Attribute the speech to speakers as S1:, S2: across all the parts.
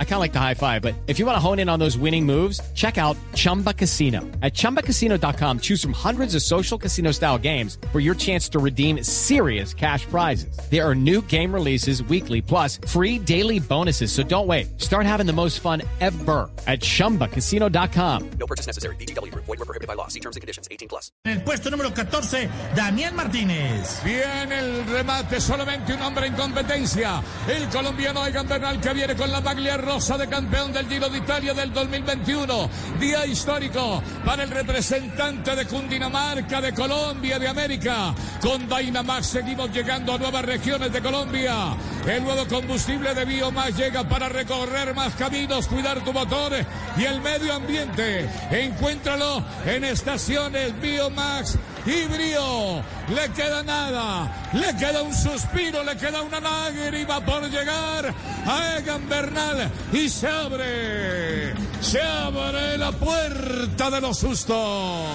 S1: I kind of like the high five, but if you want to hone in on those winning moves, check out Chumba Casino. At ChumbaCasino.com, choose from hundreds of social casino style games for your chance to redeem serious cash prizes. There are new game releases weekly, plus free daily bonuses. So don't wait. Start having the most fun ever at ChumbaCasino.com.
S2: No purchase necessary. BGW. Void were prohibited by law. See terms and conditions. 18 plus.
S3: En el puesto número 14, Daniel Martínez.
S4: Bien el remate, solamente un hombre en competencia. El colombiano Egan Bernal que viene con la maglia rosa de campeón del Giro de Italia del 2021. Día histórico para el representante de Cundinamarca, de Colombia, de América. Con Dynamax seguimos llegando a nuevas regiones de Colombia. El nuevo combustible de Biomax llega para recorrer más caminos, cuidar tu motor y el medio ambiente. Encuéntralo en estaciones Biomax y Brío. Le queda nada, le queda un suspiro, le queda una lágrima por llegar a Egan Bernal y se abre, se abre la puerta de los sustos.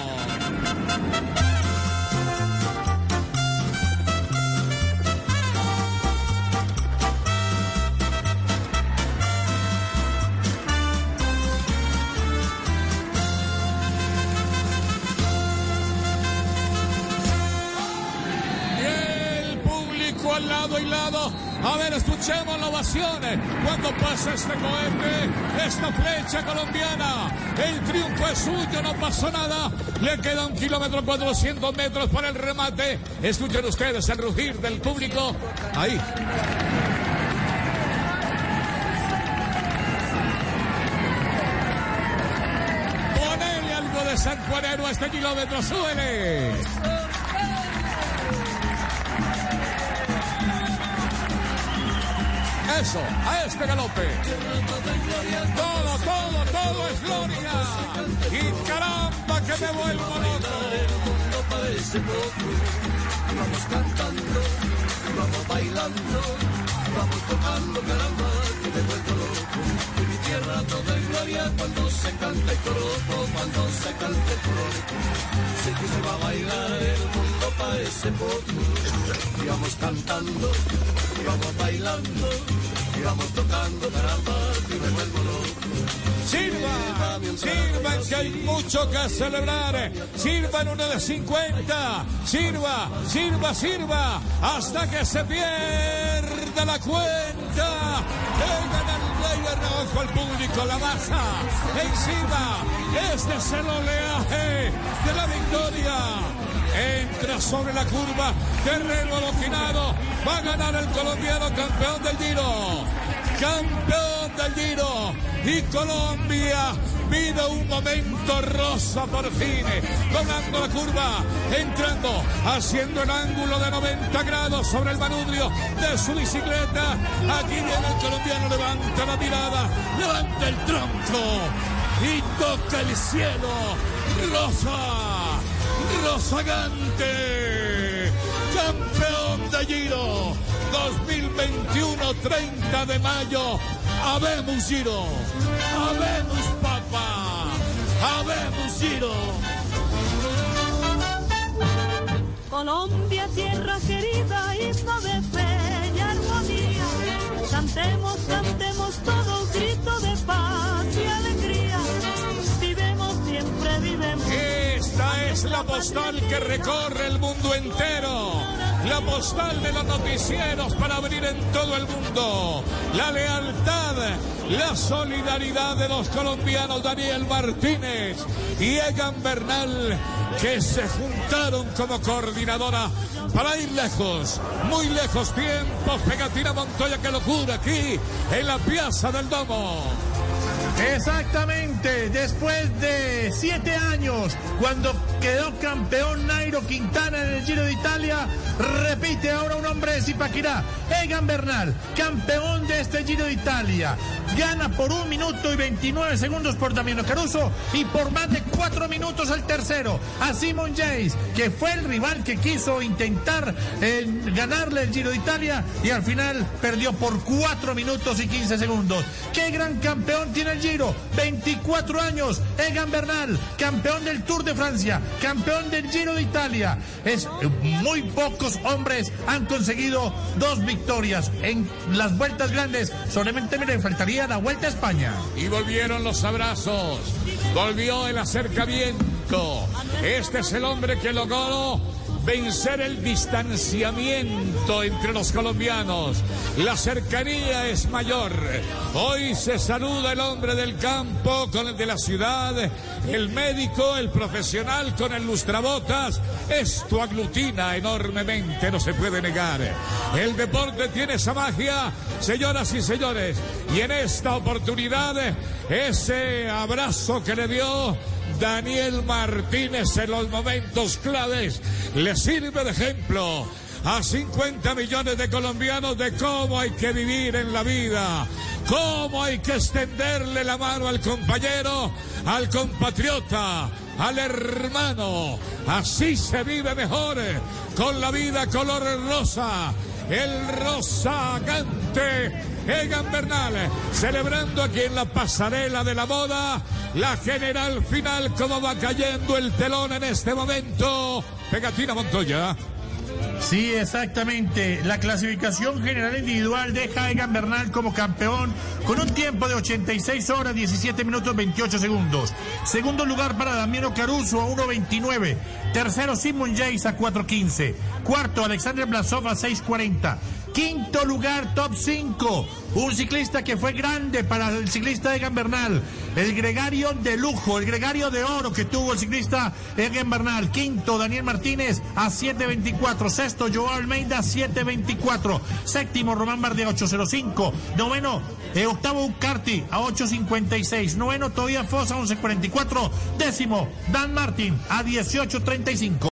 S4: Lado y lado. A ver, escuchemos la ovación cuando pasa este cohete, esta flecha colombiana. El triunfo es suyo, no pasó nada. Le queda un kilómetro 400 metros para el remate. Escuchen ustedes el rugir del público. Ahí. Ponele algo de San Juanero a este kilómetro, súbele. Eso, a este galope. Todo, todo, todo es gloria. Y caramba que me vuelvo loco.
S5: Vamos cantando, vamos bailando, vamos tocando caramba, que me vuelvo loco. En mi tierra todo es gloria cuando se canta el coroto, cuando se canta el coroto. Sé que se va a bailar, el mundo parece poco. Y vamos cantando, y vamos bailando, y vamos tocando caramba, que me vuelvo loco.
S4: Sirva, sirvan que hay mucho que celebrar. Sirvan uno de 50. Sirva, sirva, sirva. Hasta que se pierda la cuenta. Rey ojo al público, la masa. Encima, este es el oleaje de la victoria. Entra sobre la curva, terreno aloquinado. Va a ganar el colombiano campeón del Giro. Campeón del Giro. Y Colombia vive un momento rosa por fin. Doblando la curva, entrando, haciendo el ángulo de 90 grados sobre el manubrio de su bicicleta. Aquí viene el colombiano, levanta la mirada, levanta el tronco y toca el cielo. Rosa, rozagante, 2021, 30 de mayo. Habemos Giro, habemos papá, habemos Giro.
S6: Colombia, tierra querida, himno de fe y armonía. Cantemos, cantemos todo grito de paz y alegría. Vivemos siempre, vivemos.
S4: Esta es la postal que recorre el mundo entero. La postal de los noticieros para abrir en todo el mundo. La lealtad, la solidaridad de los colombianos Daniel Martínez y Egan Bernal que se juntaron como coordinadora para ir lejos, muy lejos tiempos. Pegatina Montoya, qué locura aquí en la Piazza del Domo.
S3: Exactamente, después de siete años, cuando quedó campeón Nairo Quintana en el Giro de Italia, repite ahora un hombre de Zipaquirá, Egan Bernal, campeón de este Giro de Italia, gana por un minuto y 29 segundos por Damiano Caruso y por más de cuatro minutos el tercero, a Simon Yates, que fue el rival que quiso intentar eh, ganarle el Giro de Italia y al final perdió por cuatro minutos y 15 segundos. ¡Qué gran campeón tiene el Giro! 24 años, Egan Bernal, campeón del Tour de Francia, campeón del Giro de Italia. Es muy pocos hombres han conseguido dos victorias en las vueltas grandes. Solamente me le faltaría la vuelta a España.
S4: Y volvieron los abrazos. Volvió el acercamiento. Este es el hombre que logró vencer el distanciamiento entre los colombianos. La cercanía es mayor. Hoy se saluda el hombre del campo con el de la ciudad, el médico, el profesional con el lustrabotas. Esto aglutina enormemente, no se puede negar. El deporte tiene esa magia, señoras y señores. Y en esta oportunidad, ese abrazo que le dio Daniel Martínez en los momentos claves le sirve de ejemplo a 50 millones de colombianos de cómo hay que vivir en la vida, cómo hay que extenderle la mano al compañero, al compatriota, al hermano. Así se vive mejor con la vida color rosa. El rosagante Egan Bernal, celebrando aquí en la pasarela de la moda la general final, como va cayendo el telón en este momento. Pegatina Montoya.
S3: Sí, exactamente. La clasificación general individual deja a Egan Bernal como campeón con un tiempo de 86 horas, 17 minutos, 28 segundos. Segundo lugar para Damiano Caruso a 1.29. Tercero Simon Yates a 4.15. Cuarto Alexander Blasov a 6.40. Quinto lugar, top 5. Un ciclista que fue grande para el ciclista Egan Bernal. El gregario de lujo, el gregario de oro que tuvo el ciclista Egan Bernal. Quinto, Daniel Martínez a 7.24. Sexto, Joao Almeida 7.24. Séptimo, Román Bardia 8.05. Noveno, eh, octavo, Ucarti a 8.56. Noveno, Todavía Fosa 11.44. Décimo, Dan Martin a 18.35.